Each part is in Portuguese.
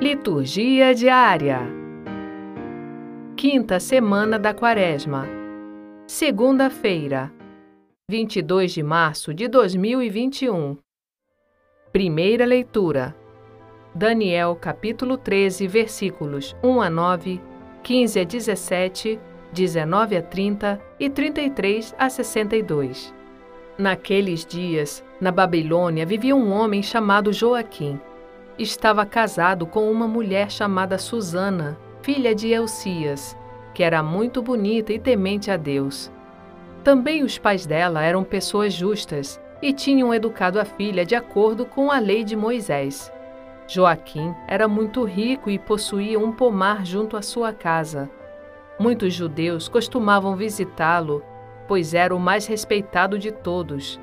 Liturgia diária. Quinta semana da Quaresma. Segunda-feira, 22 de março de 2021. Primeira leitura. Daniel capítulo 13, versículos 1 a 9, 15 a 17, 19 a 30 e 33 a 62. Naqueles dias, na Babilônia vivia um homem chamado Joaquim estava casado com uma mulher chamada Susana, filha de Elcias, que era muito bonita e temente a Deus. Também os pais dela eram pessoas justas e tinham educado a filha de acordo com a lei de Moisés. Joaquim era muito rico e possuía um pomar junto à sua casa. Muitos judeus costumavam visitá-lo, pois era o mais respeitado de todos.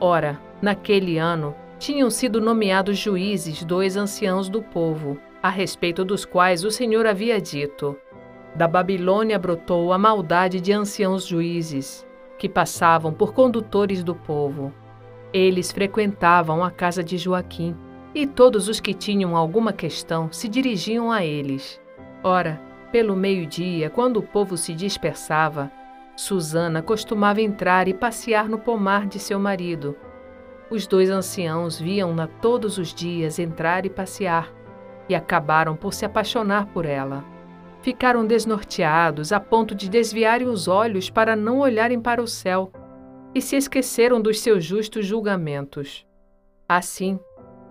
Ora, naquele ano, tinham sido nomeados juízes dois anciãos do povo, a respeito dos quais o Senhor havia dito: Da Babilônia brotou a maldade de anciãos juízes, que passavam por condutores do povo. Eles frequentavam a casa de Joaquim, e todos os que tinham alguma questão se dirigiam a eles. Ora, pelo meio-dia, quando o povo se dispersava, Susana costumava entrar e passear no pomar de seu marido os dois anciãos viam-na todos os dias entrar e passear e acabaram por se apaixonar por ela. Ficaram desnorteados a ponto de desviarem os olhos para não olharem para o céu e se esqueceram dos seus justos julgamentos. Assim,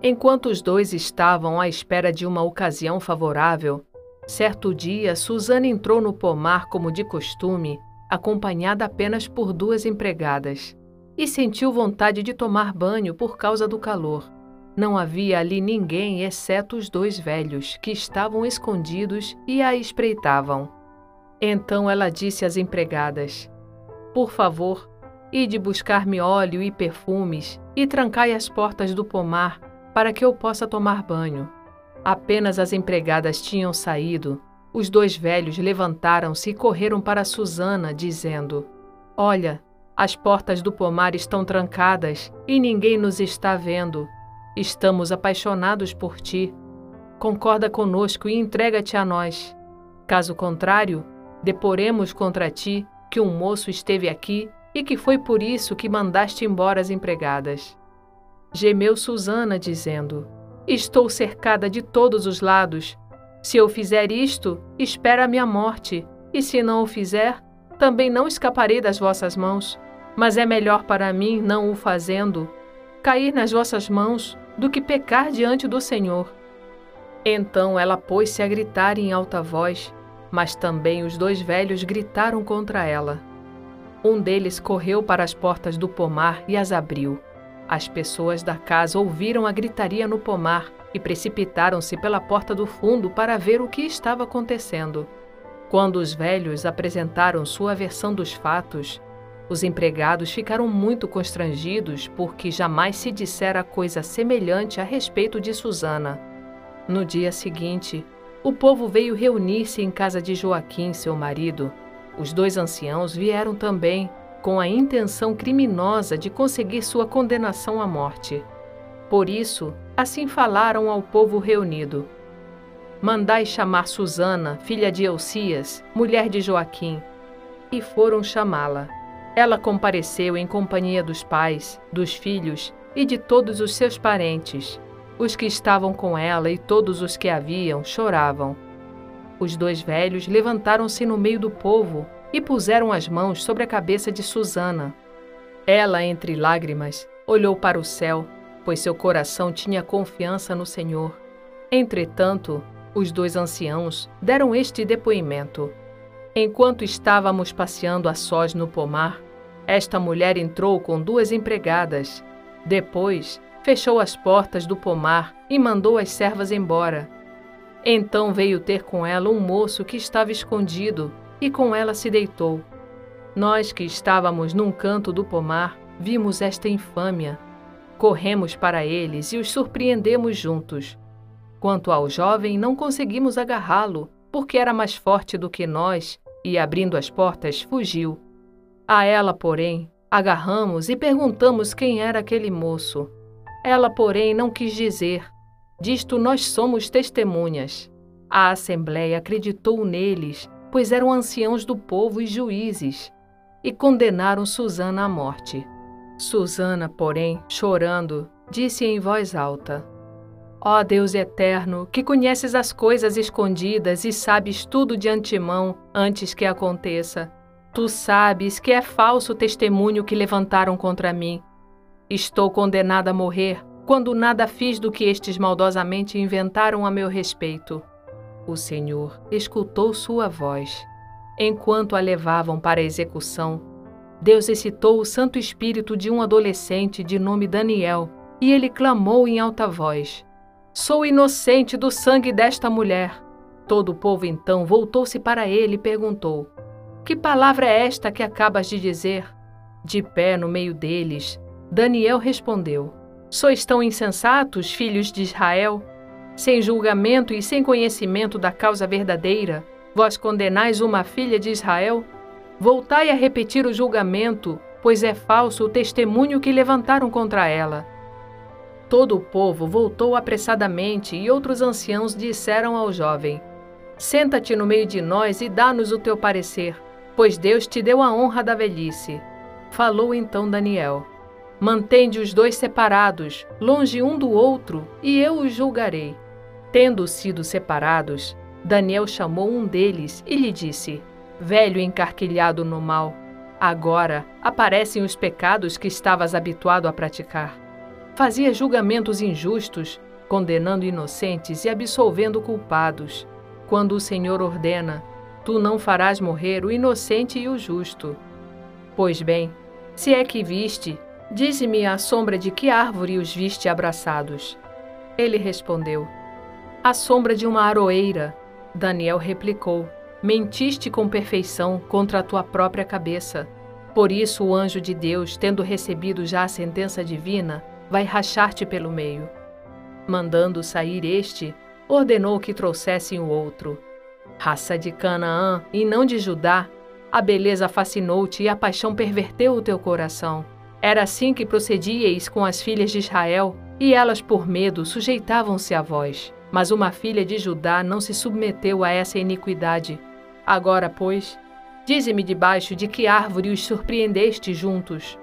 enquanto os dois estavam à espera de uma ocasião favorável, certo dia Susana entrou no pomar como de costume, acompanhada apenas por duas empregadas e sentiu vontade de tomar banho por causa do calor. Não havia ali ninguém exceto os dois velhos, que estavam escondidos e a espreitavam. Então ela disse às empregadas: Por favor, ide buscar-me óleo e perfumes e trancai as portas do pomar para que eu possa tomar banho. Apenas as empregadas tinham saído, os dois velhos levantaram-se e correram para Susana, dizendo: Olha, as portas do pomar estão trancadas e ninguém nos está vendo. Estamos apaixonados por ti. Concorda conosco e entrega-te a nós. Caso contrário, deporemos contra ti que um moço esteve aqui e que foi por isso que mandaste embora as empregadas. Gemeu Susana, dizendo: Estou cercada de todos os lados. Se eu fizer isto, espera a minha morte, e se não o fizer, também não escaparei das vossas mãos. Mas é melhor para mim, não o fazendo, cair nas vossas mãos do que pecar diante do Senhor. Então ela pôs-se a gritar em alta voz, mas também os dois velhos gritaram contra ela. Um deles correu para as portas do pomar e as abriu. As pessoas da casa ouviram a gritaria no pomar e precipitaram-se pela porta do fundo para ver o que estava acontecendo. Quando os velhos apresentaram sua versão dos fatos, os empregados ficaram muito constrangidos porque jamais se dissera coisa semelhante a respeito de Susana. No dia seguinte, o povo veio reunir-se em casa de Joaquim, seu marido. Os dois anciãos vieram também, com a intenção criminosa de conseguir sua condenação à morte. Por isso, assim falaram ao povo reunido: Mandai chamar Susana, filha de Elcias, mulher de Joaquim. E foram chamá-la. Ela compareceu em companhia dos pais, dos filhos e de todos os seus parentes. Os que estavam com ela e todos os que haviam choravam. Os dois velhos levantaram-se no meio do povo e puseram as mãos sobre a cabeça de Susana. Ela, entre lágrimas, olhou para o céu, pois seu coração tinha confiança no Senhor. Entretanto, os dois anciãos deram este depoimento. Enquanto estávamos passeando a sós no pomar, esta mulher entrou com duas empregadas. Depois, fechou as portas do pomar e mandou as servas embora. Então veio ter com ela um moço que estava escondido e com ela se deitou. Nós que estávamos num canto do pomar vimos esta infâmia. Corremos para eles e os surpreendemos juntos. Quanto ao jovem, não conseguimos agarrá-lo, porque era mais forte do que nós e, abrindo as portas, fugiu. A ela, porém, agarramos e perguntamos quem era aquele moço. Ela, porém, não quis dizer. Disto nós somos testemunhas. A Assembleia acreditou neles, pois eram anciãos do povo e juízes, e condenaram Susana à morte. Susana, porém, chorando, disse em voz alta: Ó Deus eterno, que conheces as coisas escondidas e sabes tudo de antemão antes que aconteça, tu sabes que é falso o testemunho que levantaram contra mim. Estou condenada a morrer quando nada fiz do que estes maldosamente inventaram a meu respeito. O Senhor escutou sua voz. Enquanto a levavam para a execução, Deus excitou o Santo Espírito de um adolescente de nome Daniel, e ele clamou em alta voz: Sou inocente do sangue desta mulher. Todo o povo então voltou-se para ele e perguntou: Que palavra é esta que acabas de dizer? De pé no meio deles, Daniel respondeu: Sois tão insensatos, filhos de Israel? Sem julgamento e sem conhecimento da causa verdadeira, vós condenais uma filha de Israel? Voltai a repetir o julgamento, pois é falso o testemunho que levantaram contra ela. Todo o povo voltou apressadamente e outros anciãos disseram ao jovem: Senta-te no meio de nós e dá-nos o teu parecer, pois Deus te deu a honra da velhice. Falou então Daniel: Mantende os dois separados, longe um do outro, e eu os julgarei. Tendo sido separados, Daniel chamou um deles e lhe disse: Velho encarquilhado no mal, agora aparecem os pecados que estavas habituado a praticar. Fazia julgamentos injustos, condenando inocentes e absolvendo culpados. Quando o Senhor ordena, tu não farás morrer o inocente e o justo. Pois bem, se é que viste, dize-me à sombra de que árvore os viste abraçados. Ele respondeu: À sombra de uma aroeira. Daniel replicou: Mentiste com perfeição contra a tua própria cabeça. Por isso, o anjo de Deus, tendo recebido já a sentença divina, vai rachar-te pelo meio. Mandando sair este, ordenou que trouxessem o outro. Raça de Canaã e não de Judá, a beleza fascinou-te e a paixão perverteu o teu coração. Era assim que procedieis com as filhas de Israel, e elas, por medo, sujeitavam-se a vós. Mas uma filha de Judá não se submeteu a essa iniquidade. Agora, pois, dize-me debaixo de que árvore os surpreendeste juntos.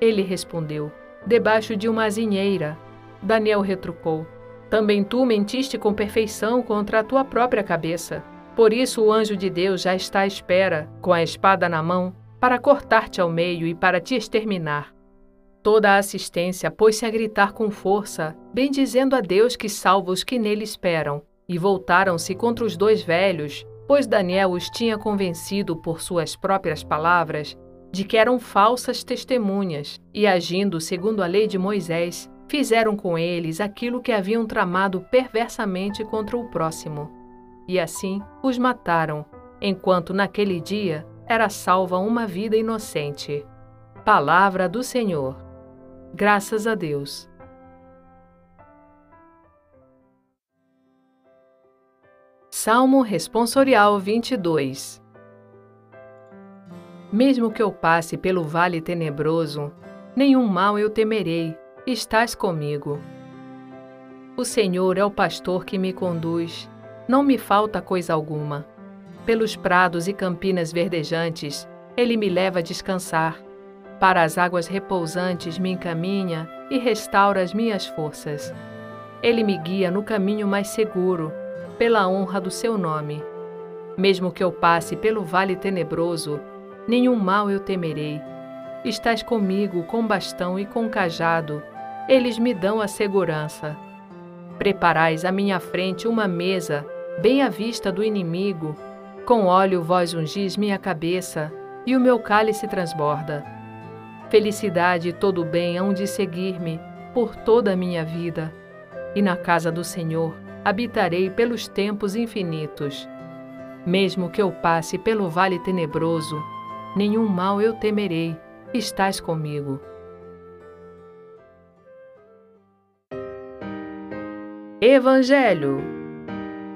Ele respondeu: debaixo de uma azinheira. Daniel retrucou: Também tu mentiste com perfeição contra a tua própria cabeça. Por isso o anjo de Deus já está à espera, com a espada na mão, para cortar-te ao meio e para te exterminar. Toda a assistência pôs-se a gritar com força, bendizendo a Deus que salva os que nele esperam, e voltaram-se contra os dois velhos, pois Daniel os tinha convencido por suas próprias palavras de que eram falsas testemunhas e, agindo segundo a lei de Moisés, fizeram com eles aquilo que haviam tramado perversamente contra o próximo. E assim os mataram, enquanto naquele dia era salva uma vida inocente. Palavra do Senhor. Graças a Deus. Salmo Responsorial 22 mesmo que eu passe pelo vale tenebroso, nenhum mal eu temerei, estás comigo. O Senhor é o pastor que me conduz, não me falta coisa alguma. Pelos prados e campinas verdejantes, ele me leva a descansar. Para as águas repousantes me encaminha e restaura as minhas forças. Ele me guia no caminho mais seguro, pela honra do seu nome. Mesmo que eu passe pelo vale tenebroso, nenhum mal eu temerei. Estás comigo com bastão e com cajado, eles me dão a segurança. Preparais à minha frente uma mesa, bem à vista do inimigo. Com óleo vós ungis minha cabeça, e o meu cálice transborda. Felicidade e todo bem hão de seguir-me por toda a minha vida, e na casa do Senhor habitarei pelos tempos infinitos. Mesmo que eu passe pelo vale tenebroso, nenhum mal eu temerei, estás comigo. Evangelho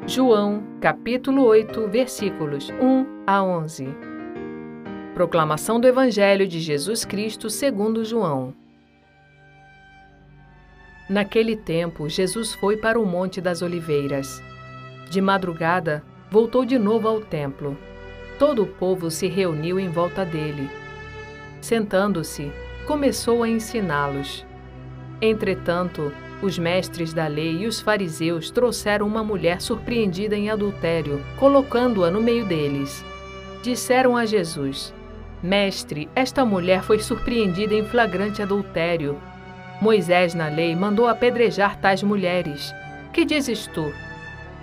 João, capítulo 8, versículos 1 a 11. Proclamação do Evangelho de Jesus Cristo segundo João. Naquele tempo, Jesus foi para o Monte das Oliveiras. De madrugada, voltou de novo ao templo. Todo o povo se reuniu em volta dele. Sentando-se, começou a ensiná-los. Entretanto, os mestres da lei e os fariseus trouxeram uma mulher surpreendida em adultério, colocando-a no meio deles. Disseram a Jesus: Mestre, esta mulher foi surpreendida em flagrante adultério. Moisés, na lei, mandou apedrejar tais mulheres. Que dizes tu?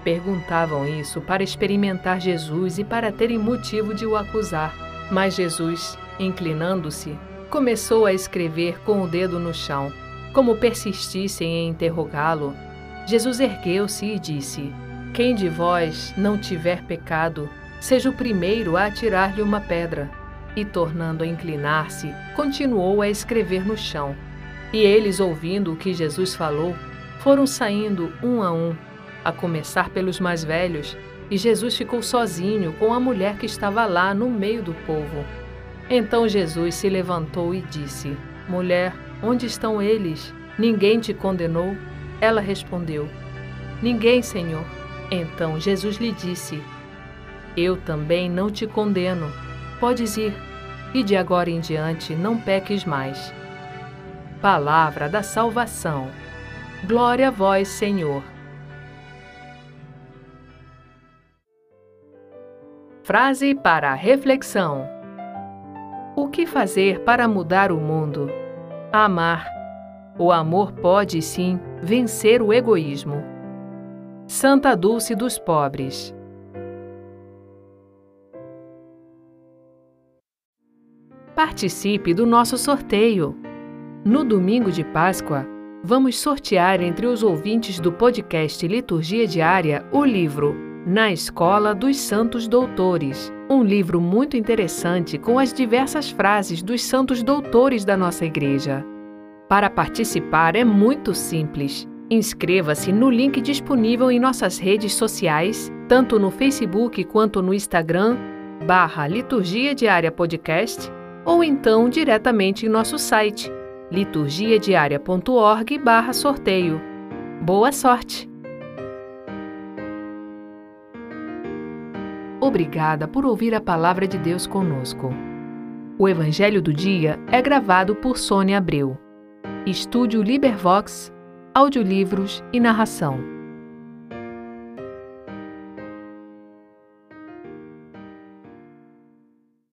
Perguntavam isso para experimentar Jesus e para terem motivo de o acusar. Mas Jesus, inclinando-se, começou a escrever com o dedo no chão. Como persistissem em interrogá-lo, Jesus ergueu-se e disse: Quem de vós não tiver pecado, seja o primeiro a atirar-lhe uma pedra. E, tornando a inclinar-se, continuou a escrever no chão. E eles, ouvindo o que Jesus falou, foram saindo um a um, a começar pelos mais velhos, e Jesus ficou sozinho com a mulher que estava lá no meio do povo. Então Jesus se levantou e disse: Mulher, onde estão eles? Ninguém te condenou? Ela respondeu: Ninguém, Senhor. Então Jesus lhe disse: Eu também não te condeno. Podes ir, e de agora em diante não peques mais. Palavra da salvação. Glória a vós, Senhor. Frase para reflexão: O que fazer para mudar o mundo? Amar. O amor pode sim vencer o egoísmo. Santa Dulce dos Pobres. Participe do nosso sorteio. No domingo de Páscoa, vamos sortear entre os ouvintes do podcast Liturgia Diária o livro Na Escola dos Santos Doutores, um livro muito interessante com as diversas frases dos santos doutores da nossa igreja. Para participar é muito simples. Inscreva-se no link disponível em nossas redes sociais, tanto no Facebook quanto no Instagram, barra Liturgia Diária Podcast ou então diretamente em nosso site liturgiadiaria.org/sorteio. Boa sorte! Obrigada por ouvir a palavra de Deus conosco. O Evangelho do Dia é gravado por Sônia Abreu. Estúdio Libervox, audiolivros e narração.